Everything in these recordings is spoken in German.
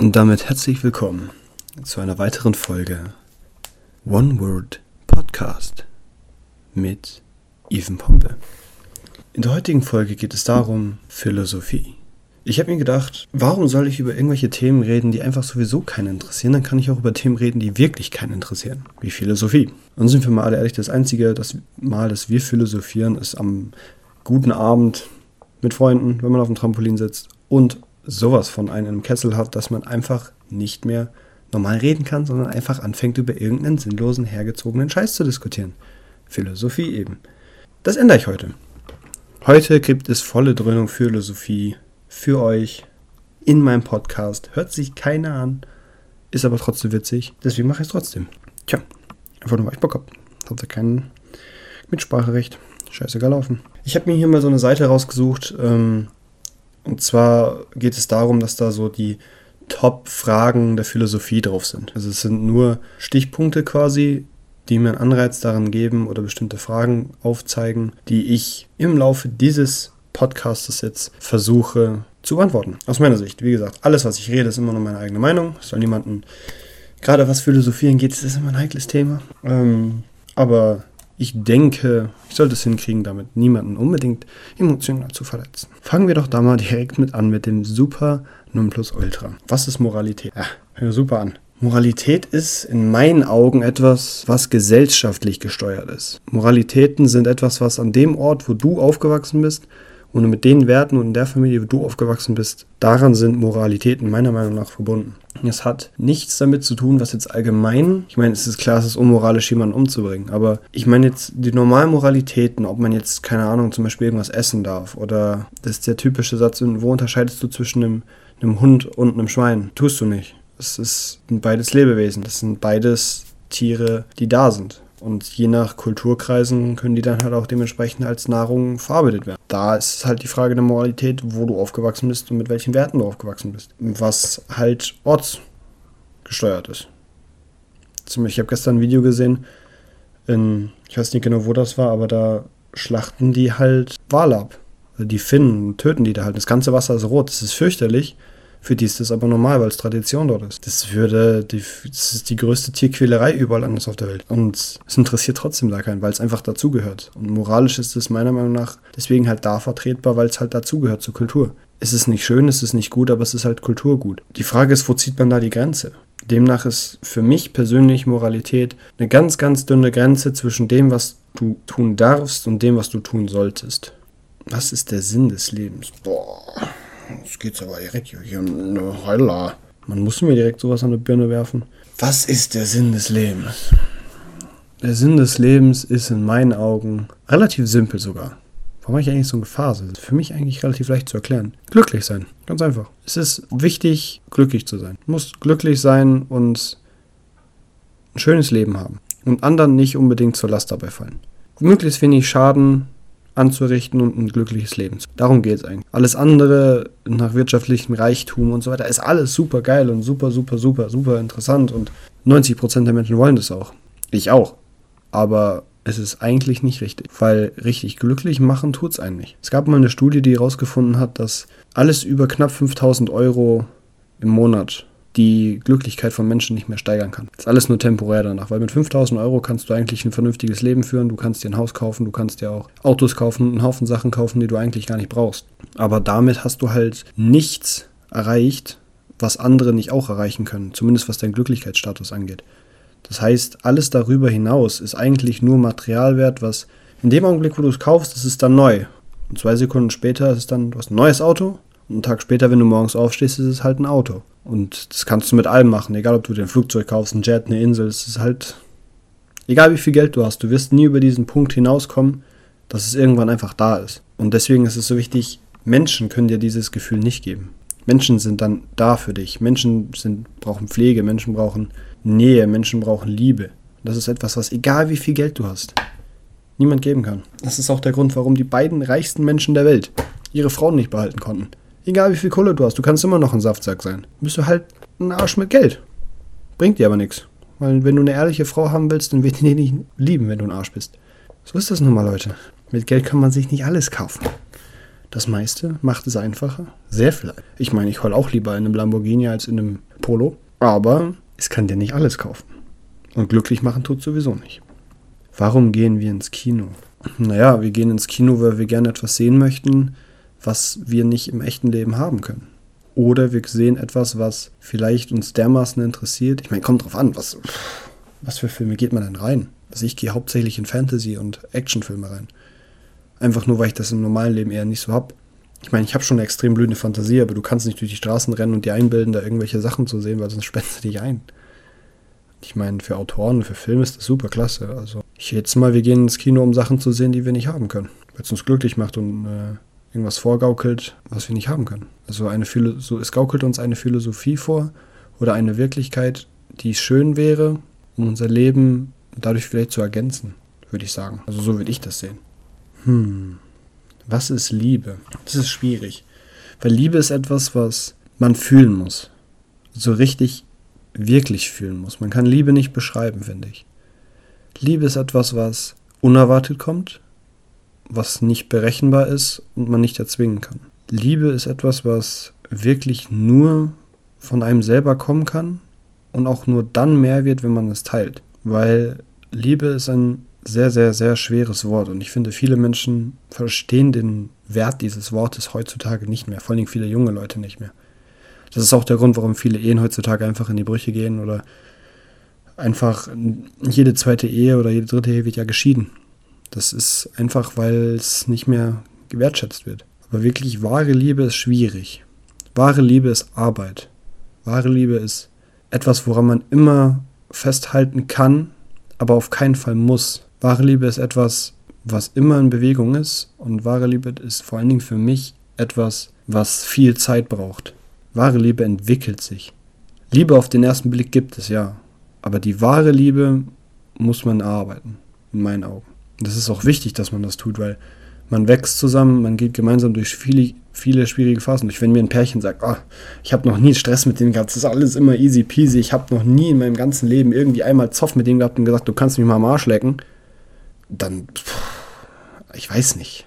Und damit herzlich willkommen zu einer weiteren Folge One Word Podcast mit Even Pompe. In der heutigen Folge geht es darum Philosophie. Ich habe mir gedacht, warum soll ich über irgendwelche Themen reden, die einfach sowieso keinen interessieren? Dann kann ich auch über Themen reden, die wirklich keinen interessieren, wie Philosophie. Und sind wir mal alle ehrlich, das einzige das Mal, dass wir philosophieren, ist am guten Abend mit Freunden, wenn man auf dem Trampolin sitzt und sowas von einem Kessel hat, dass man einfach nicht mehr normal reden kann, sondern einfach anfängt, über irgendeinen sinnlosen, hergezogenen Scheiß zu diskutieren. Philosophie eben. Das ändere ich heute. Heute gibt es volle Dröhnung Philosophie für euch in meinem Podcast. Hört sich keiner an, ist aber trotzdem witzig. Deswegen mache ich es trotzdem. Tja, einfach nur, weil ich Bock habe. Hat ja kein Mitspracherecht. Scheißegal laufen. Ich habe mir hier mal so eine Seite rausgesucht. Ähm, und zwar geht es darum, dass da so die Top-Fragen der Philosophie drauf sind. Also es sind nur Stichpunkte quasi, die mir einen Anreiz daran geben oder bestimmte Fragen aufzeigen, die ich im Laufe dieses Podcasts jetzt versuche zu beantworten. Aus meiner Sicht. Wie gesagt, alles, was ich rede, ist immer nur meine eigene Meinung. Es soll niemanden, gerade was Philosophieren geht, ist immer ein heikles Thema. Ähm, aber ich denke, ich sollte es hinkriegen, damit niemanden unbedingt emotional zu verletzen. Fangen wir doch da mal direkt mit an mit dem Super Nonplusultra. Was ist Moralität? Ja, hör super an. Moralität ist in meinen Augen etwas, was gesellschaftlich gesteuert ist. Moralitäten sind etwas, was an dem Ort, wo du aufgewachsen bist, und mit den Werten und in der Familie, wo du aufgewachsen bist, daran sind Moralitäten meiner Meinung nach verbunden. Es hat nichts damit zu tun, was jetzt allgemein, ich meine, es ist klar, es ist unmoralisch, jemanden umzubringen, aber ich meine jetzt die normalen Moralitäten, ob man jetzt, keine Ahnung, zum Beispiel irgendwas essen darf oder das ist der typische Satz, wo unterscheidest du zwischen einem, einem Hund und einem Schwein? Tust du nicht. Es ist beides Lebewesen, das sind beides Tiere, die da sind. Und je nach Kulturkreisen können die dann halt auch dementsprechend als Nahrung verarbeitet werden. Da ist halt die Frage der Moralität, wo du aufgewachsen bist und mit welchen Werten du aufgewachsen bist. Was halt ortsgesteuert ist. Zum Beispiel, ich habe gestern ein Video gesehen, in, ich weiß nicht genau, wo das war, aber da schlachten die halt Wale ab. Also die Finnen töten die da halt. Das ganze Wasser ist rot. Das ist fürchterlich. Für die ist das aber normal, weil es Tradition dort ist. Das würde, die, das ist die größte Tierquälerei überall anders auf der Welt. Und es interessiert trotzdem da keinen, weil es einfach dazugehört. Und moralisch ist es meiner Meinung nach deswegen halt da vertretbar, weil es halt dazugehört zur Kultur. Es ist nicht schön, es ist nicht gut, aber es ist halt Kulturgut. Die Frage ist, wo zieht man da die Grenze? Demnach ist für mich persönlich Moralität eine ganz, ganz dünne Grenze zwischen dem, was du tun darfst und dem, was du tun solltest. Was ist der Sinn des Lebens? Boah. Jetzt geht's aber direkt hier eine Heula. Man muss mir direkt sowas an die Birne werfen. Was ist der Sinn des Lebens? Der Sinn des Lebens ist in meinen Augen relativ simpel sogar. Warum habe ich eigentlich so eine Phase? Das für mich eigentlich relativ leicht zu erklären. Glücklich sein. Ganz einfach. Es ist wichtig, glücklich zu sein. Du musst glücklich sein und ein schönes Leben haben. Und anderen nicht unbedingt zur Last dabei fallen. Möglichst wenig Schaden anzurichten und ein glückliches Leben. Darum geht es eigentlich. Alles andere nach wirtschaftlichem Reichtum und so weiter ist alles super geil und super, super, super, super interessant und 90% der Menschen wollen das auch. Ich auch. Aber es ist eigentlich nicht richtig, weil richtig glücklich machen tut es einen nicht. Es gab mal eine Studie, die herausgefunden hat, dass alles über knapp 5000 Euro im Monat die Glücklichkeit von Menschen nicht mehr steigern kann. Das ist alles nur temporär danach, weil mit 5000 Euro kannst du eigentlich ein vernünftiges Leben führen, du kannst dir ein Haus kaufen, du kannst dir auch Autos kaufen, einen Haufen Sachen kaufen, die du eigentlich gar nicht brauchst. Aber damit hast du halt nichts erreicht, was andere nicht auch erreichen können, zumindest was deinen Glücklichkeitsstatus angeht. Das heißt, alles darüber hinaus ist eigentlich nur Materialwert, was in dem Augenblick, wo du es kaufst, ist es dann neu. Und zwei Sekunden später ist es dann, du hast ein neues Auto einen Tag später, wenn du morgens aufstehst, ist es halt ein Auto. Und das kannst du mit allem machen, egal ob du dir ein Flugzeug kaufst, ein Jet, eine Insel, es ist halt, egal wie viel Geld du hast, du wirst nie über diesen Punkt hinauskommen, dass es irgendwann einfach da ist. Und deswegen ist es so wichtig, Menschen können dir dieses Gefühl nicht geben. Menschen sind dann da für dich. Menschen sind, brauchen Pflege, Menschen brauchen Nähe, Menschen brauchen Liebe. Das ist etwas, was egal wie viel Geld du hast, niemand geben kann. Das ist auch der Grund, warum die beiden reichsten Menschen der Welt ihre Frauen nicht behalten konnten. Egal wie viel Kohle du hast, du kannst immer noch ein Saftsack sein. Bist du halt ein Arsch mit Geld. Bringt dir aber nichts. Weil wenn du eine ehrliche Frau haben willst, dann wird die nicht lieben, wenn du ein Arsch bist. So ist das nun mal, Leute. Mit Geld kann man sich nicht alles kaufen. Das meiste macht es einfacher. Sehr viel. Ich meine, ich heul auch lieber in einem Lamborghini als in einem Polo. Aber es kann dir nicht alles kaufen. Und glücklich machen tut sowieso nicht. Warum gehen wir ins Kino? Naja, wir gehen ins Kino, weil wir gerne etwas sehen möchten, was wir nicht im echten Leben haben können. Oder wir sehen etwas, was vielleicht uns dermaßen interessiert. Ich meine, kommt drauf an, was, was für Filme geht man denn rein? Also ich gehe hauptsächlich in Fantasy- und Actionfilme rein. Einfach nur, weil ich das im normalen Leben eher nicht so habe. Ich meine, ich habe schon eine extrem blühende Fantasie, aber du kannst nicht durch die Straßen rennen und dir einbilden, da irgendwelche Sachen zu sehen, weil sonst spennst du dich ein. Ich meine, für Autoren, für Filme ist das super klasse. Also, ich jetzt mal, wir gehen ins Kino, um Sachen zu sehen, die wir nicht haben können. Weil es uns glücklich macht und äh, irgendwas vorgaukelt, was wir nicht haben können. Also eine so, es gaukelt uns eine Philosophie vor oder eine Wirklichkeit, die schön wäre, um unser Leben dadurch vielleicht zu ergänzen, würde ich sagen. Also so würde ich das sehen. Hm. Was ist Liebe? Das ist schwierig. Weil Liebe ist etwas, was man fühlen muss. So richtig, wirklich fühlen muss. Man kann Liebe nicht beschreiben, finde ich. Liebe ist etwas, was unerwartet kommt, was nicht berechenbar ist und man nicht erzwingen kann. Liebe ist etwas, was wirklich nur von einem selber kommen kann und auch nur dann mehr wird, wenn man es teilt. Weil Liebe ist ein sehr, sehr, sehr schweres Wort und ich finde, viele Menschen verstehen den Wert dieses Wortes heutzutage nicht mehr, vor allem viele junge Leute nicht mehr. Das ist auch der Grund, warum viele Ehen heutzutage einfach in die Brüche gehen oder einfach jede zweite Ehe oder jede dritte Ehe wird ja geschieden. Das ist einfach, weil es nicht mehr gewertschätzt wird. Aber wirklich wahre Liebe ist schwierig. Wahre Liebe ist Arbeit. Wahre Liebe ist etwas, woran man immer festhalten kann, aber auf keinen Fall muss. Wahre Liebe ist etwas, was immer in Bewegung ist und wahre Liebe ist vor allen Dingen für mich etwas, was viel Zeit braucht. Wahre Liebe entwickelt sich. Liebe auf den ersten Blick gibt es ja, aber die wahre Liebe muss man erarbeiten, in meinen Augen. Das ist auch wichtig, dass man das tut, weil man wächst zusammen, man geht gemeinsam durch viele, viele schwierige Phasen. Durch wenn mir ein Pärchen sagt, oh, ich habe noch nie Stress mit dem gehabt, das ist alles immer easy peasy, ich habe noch nie in meinem ganzen Leben irgendwie einmal Zoff mit dem gehabt und gesagt, du kannst mich mal am Arsch lecken, dann, pff, ich weiß nicht,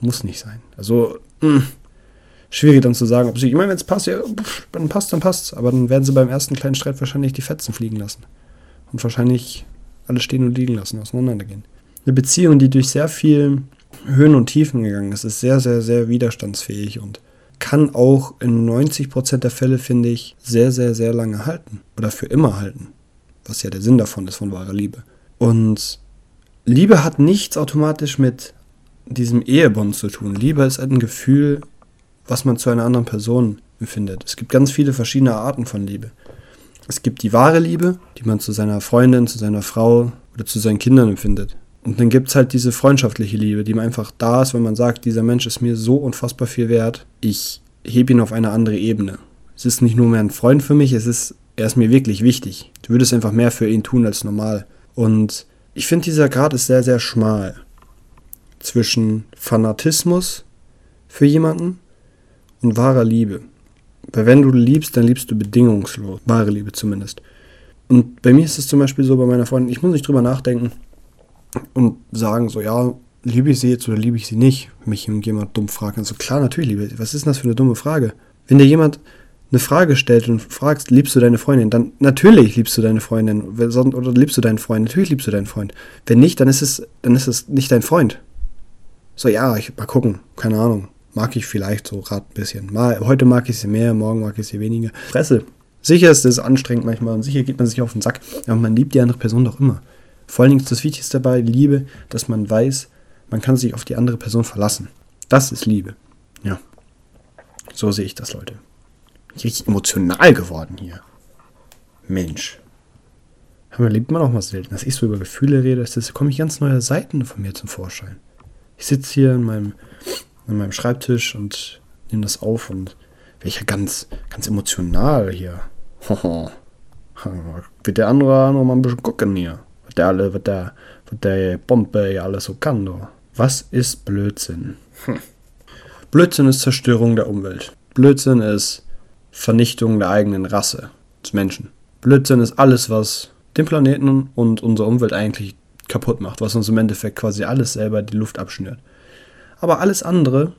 muss nicht sein. Also, mh, hm, schwierig dann zu sagen, ob sie, ich meine, wenn es passt, ja, pff, dann passt, dann passt aber dann werden sie beim ersten kleinen Streit wahrscheinlich die Fetzen fliegen lassen und wahrscheinlich alles stehen und liegen lassen, auseinandergehen eine Beziehung, die durch sehr viel Höhen und Tiefen gegangen ist, ist sehr, sehr, sehr widerstandsfähig und kann auch in 90% der Fälle, finde ich, sehr, sehr, sehr lange halten. Oder für immer halten. Was ja der Sinn davon ist, von wahrer Liebe. Und Liebe hat nichts automatisch mit diesem Ehebond zu tun. Liebe ist ein Gefühl, was man zu einer anderen Person empfindet. Es gibt ganz viele verschiedene Arten von Liebe. Es gibt die wahre Liebe, die man zu seiner Freundin, zu seiner Frau oder zu seinen Kindern empfindet. Und dann gibt es halt diese freundschaftliche Liebe, die man einfach da ist, wenn man sagt, dieser Mensch ist mir so unfassbar viel wert, ich hebe ihn auf eine andere Ebene. Es ist nicht nur mehr ein Freund für mich, es ist, er ist mir wirklich wichtig. Du würdest einfach mehr für ihn tun als normal. Und ich finde, dieser Grad ist sehr, sehr schmal zwischen Fanatismus für jemanden und wahrer Liebe. Weil wenn du liebst, dann liebst du bedingungslos. Wahre Liebe zumindest. Und bei mir ist es zum Beispiel so bei meiner Freundin, ich muss nicht drüber nachdenken, und sagen so, ja, liebe ich sie jetzt oder liebe ich sie nicht? Mich jemand dumm fragt. Also klar, natürlich liebe ich. Was ist denn das für eine dumme Frage? Wenn dir jemand eine Frage stellt und fragst, liebst du deine Freundin, dann natürlich liebst du deine Freundin oder liebst du deinen Freund, natürlich liebst du deinen Freund. Wenn nicht, dann ist es, dann ist es nicht dein Freund. So, ja, ich mal gucken, keine Ahnung. Mag ich vielleicht so gerade ein bisschen. Mal, heute mag ich sie mehr, morgen mag ich sie weniger. Fresse. Sicher ist es anstrengend manchmal und sicher geht man sich auf den Sack, aber man liebt die andere Person doch immer. Vor allen Dingen ist das Wichtigste dabei Liebe, dass man weiß, man kann sich auf die andere Person verlassen. Das ist Liebe. Ja. So sehe ich das, Leute. Richtig emotional geworden hier. Mensch. Aber liebt man auch mal selten. Dass ich so über Gefühle rede, das komme ich ganz neue Seiten von mir zum Vorschein. Ich sitze hier in meinem, an meinem Schreibtisch und nehme das auf und werde ich ja ganz, ganz emotional hier. Wird der andere noch mal ein bisschen gucken hier der alle, was der, was der Bombe ja alles so kann. Do. Was ist Blödsinn? Hm. Blödsinn ist Zerstörung der Umwelt. Blödsinn ist Vernichtung der eigenen Rasse, des Menschen. Blödsinn ist alles, was den Planeten und unsere Umwelt eigentlich kaputt macht, was uns im Endeffekt quasi alles selber die Luft abschnürt. Aber alles andere,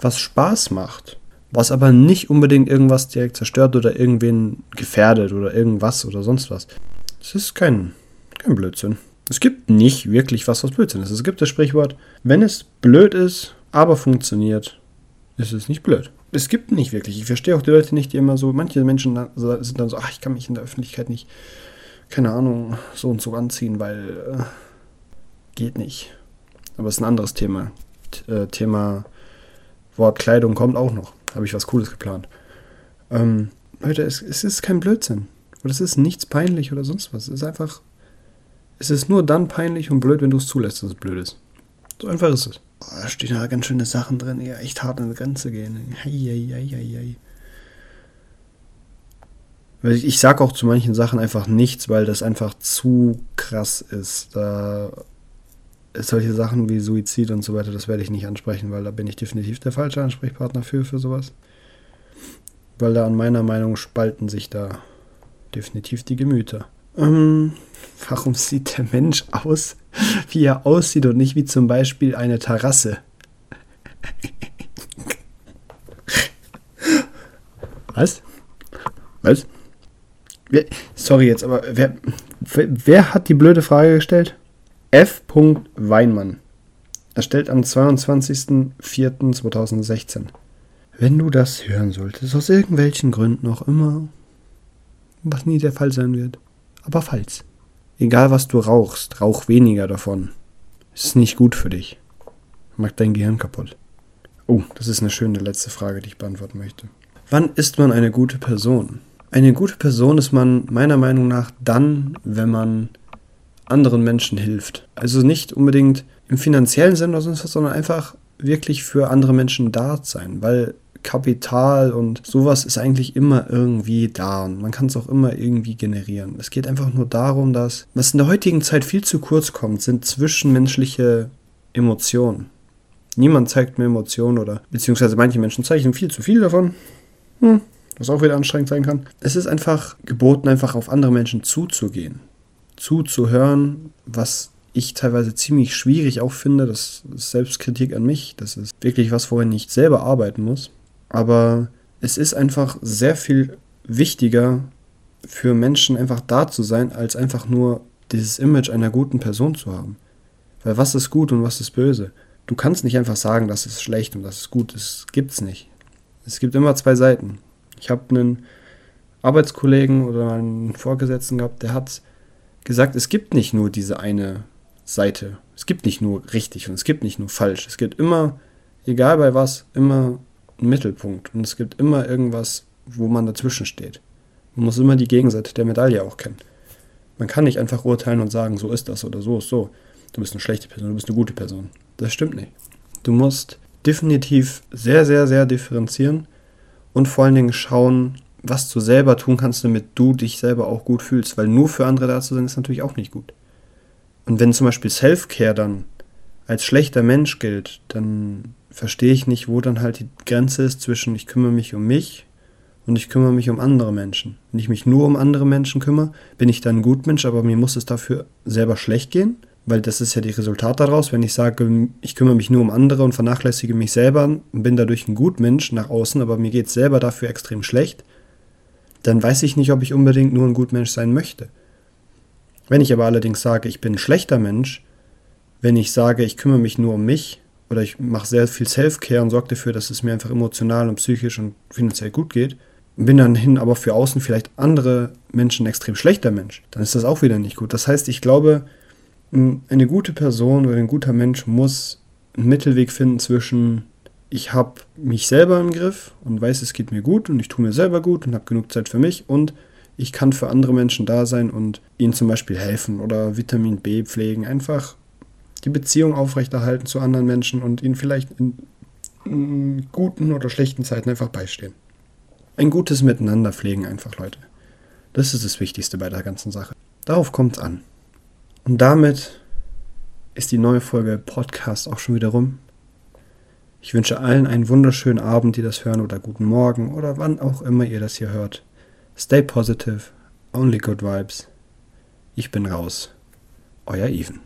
was Spaß macht, was aber nicht unbedingt irgendwas direkt zerstört oder irgendwen gefährdet oder irgendwas oder sonst was. Es ist kein, kein Blödsinn. Es gibt nicht wirklich was, was Blödsinn ist. Es gibt das Sprichwort, wenn es blöd ist, aber funktioniert, ist es nicht blöd. Es gibt nicht wirklich. Ich verstehe auch die Leute nicht, die immer so, manche Menschen sind dann so, ach, ich kann mich in der Öffentlichkeit nicht, keine Ahnung, so und so anziehen, weil äh, geht nicht. Aber es ist ein anderes Thema. T äh, Thema Wortkleidung kommt auch noch. Habe ich was Cooles geplant. Ähm, Leute, es, es ist kein Blödsinn. Und es ist nichts peinlich oder sonst was. Es ist einfach. Es ist nur dann peinlich und blöd, wenn du es zulässt, dass es blöd ist. So einfach ist es. Oh, da stehen ja ganz schöne Sachen drin, die echt hart an die Grenze gehen. Hei, ich, ich sage auch zu manchen Sachen einfach nichts, weil das einfach zu krass ist. Da solche Sachen wie Suizid und so weiter, das werde ich nicht ansprechen, weil da bin ich definitiv der falsche Ansprechpartner für, für sowas. Weil da an meiner Meinung spalten sich da definitiv die Gemüter. Ähm, warum sieht der Mensch aus, wie er aussieht und nicht wie zum Beispiel eine Terrasse? Was? Was? Wer, sorry jetzt, aber wer, wer hat die blöde Frage gestellt? F. Weinmann. Erstellt am 22.04.2016. Wenn du das hören solltest, aus irgendwelchen Gründen auch immer, was nie der Fall sein wird, aber falls. Egal was du rauchst, rauch weniger davon. Ist nicht gut für dich. Macht dein Gehirn kaputt. Oh, das ist eine schöne letzte Frage, die ich beantworten möchte. Wann ist man eine gute Person? Eine gute Person ist man meiner Meinung nach dann, wenn man anderen Menschen hilft. Also nicht unbedingt im finanziellen Sinne oder sonst was, sondern einfach wirklich für andere Menschen da sein, weil Kapital und sowas ist eigentlich immer irgendwie da und man kann es auch immer irgendwie generieren. Es geht einfach nur darum, dass was in der heutigen Zeit viel zu kurz kommt, sind zwischenmenschliche Emotionen. Niemand zeigt mir Emotionen oder beziehungsweise manche Menschen zeichnen viel zu viel davon. Hm, was auch wieder anstrengend sein kann. Es ist einfach geboten, einfach auf andere Menschen zuzugehen zuzuhören, was ich teilweise ziemlich schwierig auch finde. Das ist Selbstkritik an mich. Das ist wirklich was, woran ich selber arbeiten muss. Aber es ist einfach sehr viel wichtiger für Menschen einfach da zu sein, als einfach nur dieses Image einer guten Person zu haben. Weil was ist gut und was ist böse? Du kannst nicht einfach sagen, das ist schlecht und das ist gut. Das gibt's nicht. Es gibt immer zwei Seiten. Ich habe einen Arbeitskollegen oder einen Vorgesetzten gehabt, der hat gesagt, es gibt nicht nur diese eine Seite. Es gibt nicht nur richtig und es gibt nicht nur falsch. Es gibt immer, egal bei was, immer einen Mittelpunkt. Und es gibt immer irgendwas, wo man dazwischen steht. Man muss immer die Gegenseite der Medaille auch kennen. Man kann nicht einfach urteilen und sagen, so ist das oder so ist so. Du bist eine schlechte Person, du bist eine gute Person. Das stimmt nicht. Du musst definitiv sehr, sehr, sehr differenzieren und vor allen Dingen schauen, was du selber tun kannst, damit du dich selber auch gut fühlst. Weil nur für andere da zu sein, ist natürlich auch nicht gut. Und wenn zum Beispiel Self-Care dann als schlechter Mensch gilt, dann verstehe ich nicht, wo dann halt die Grenze ist zwischen ich kümmere mich um mich und ich kümmere mich um andere Menschen. Wenn ich mich nur um andere Menschen kümmere, bin ich dann ein Gutmensch, aber mir muss es dafür selber schlecht gehen, weil das ist ja die Resultat daraus. Wenn ich sage, ich kümmere mich nur um andere und vernachlässige mich selber und bin dadurch ein Gutmensch nach außen, aber mir geht es selber dafür extrem schlecht, dann weiß ich nicht, ob ich unbedingt nur ein Gutmensch sein möchte. Wenn ich aber allerdings sage, ich bin ein schlechter Mensch, wenn ich sage, ich kümmere mich nur um mich oder ich mache sehr viel Self-Care und sorge dafür, dass es mir einfach emotional und psychisch und finanziell gut geht, bin dann hin aber für außen vielleicht andere Menschen ein extrem schlechter Mensch, dann ist das auch wieder nicht gut. Das heißt, ich glaube, eine gute Person oder ein guter Mensch muss einen Mittelweg finden zwischen ich habe mich selber im Griff und weiß, es geht mir gut und ich tue mir selber gut und habe genug Zeit für mich und ich kann für andere Menschen da sein und ihnen zum Beispiel helfen oder Vitamin B pflegen. Einfach die Beziehung aufrechterhalten zu anderen Menschen und ihnen vielleicht in, in guten oder schlechten Zeiten einfach beistehen. Ein gutes Miteinander pflegen einfach, Leute. Das ist das Wichtigste bei der ganzen Sache. Darauf kommt es an. Und damit ist die neue Folge Podcast auch schon wieder rum. Ich wünsche allen einen wunderschönen Abend, die das hören, oder guten Morgen, oder wann auch immer ihr das hier hört. Stay positive, only good vibes. Ich bin raus. Euer Even.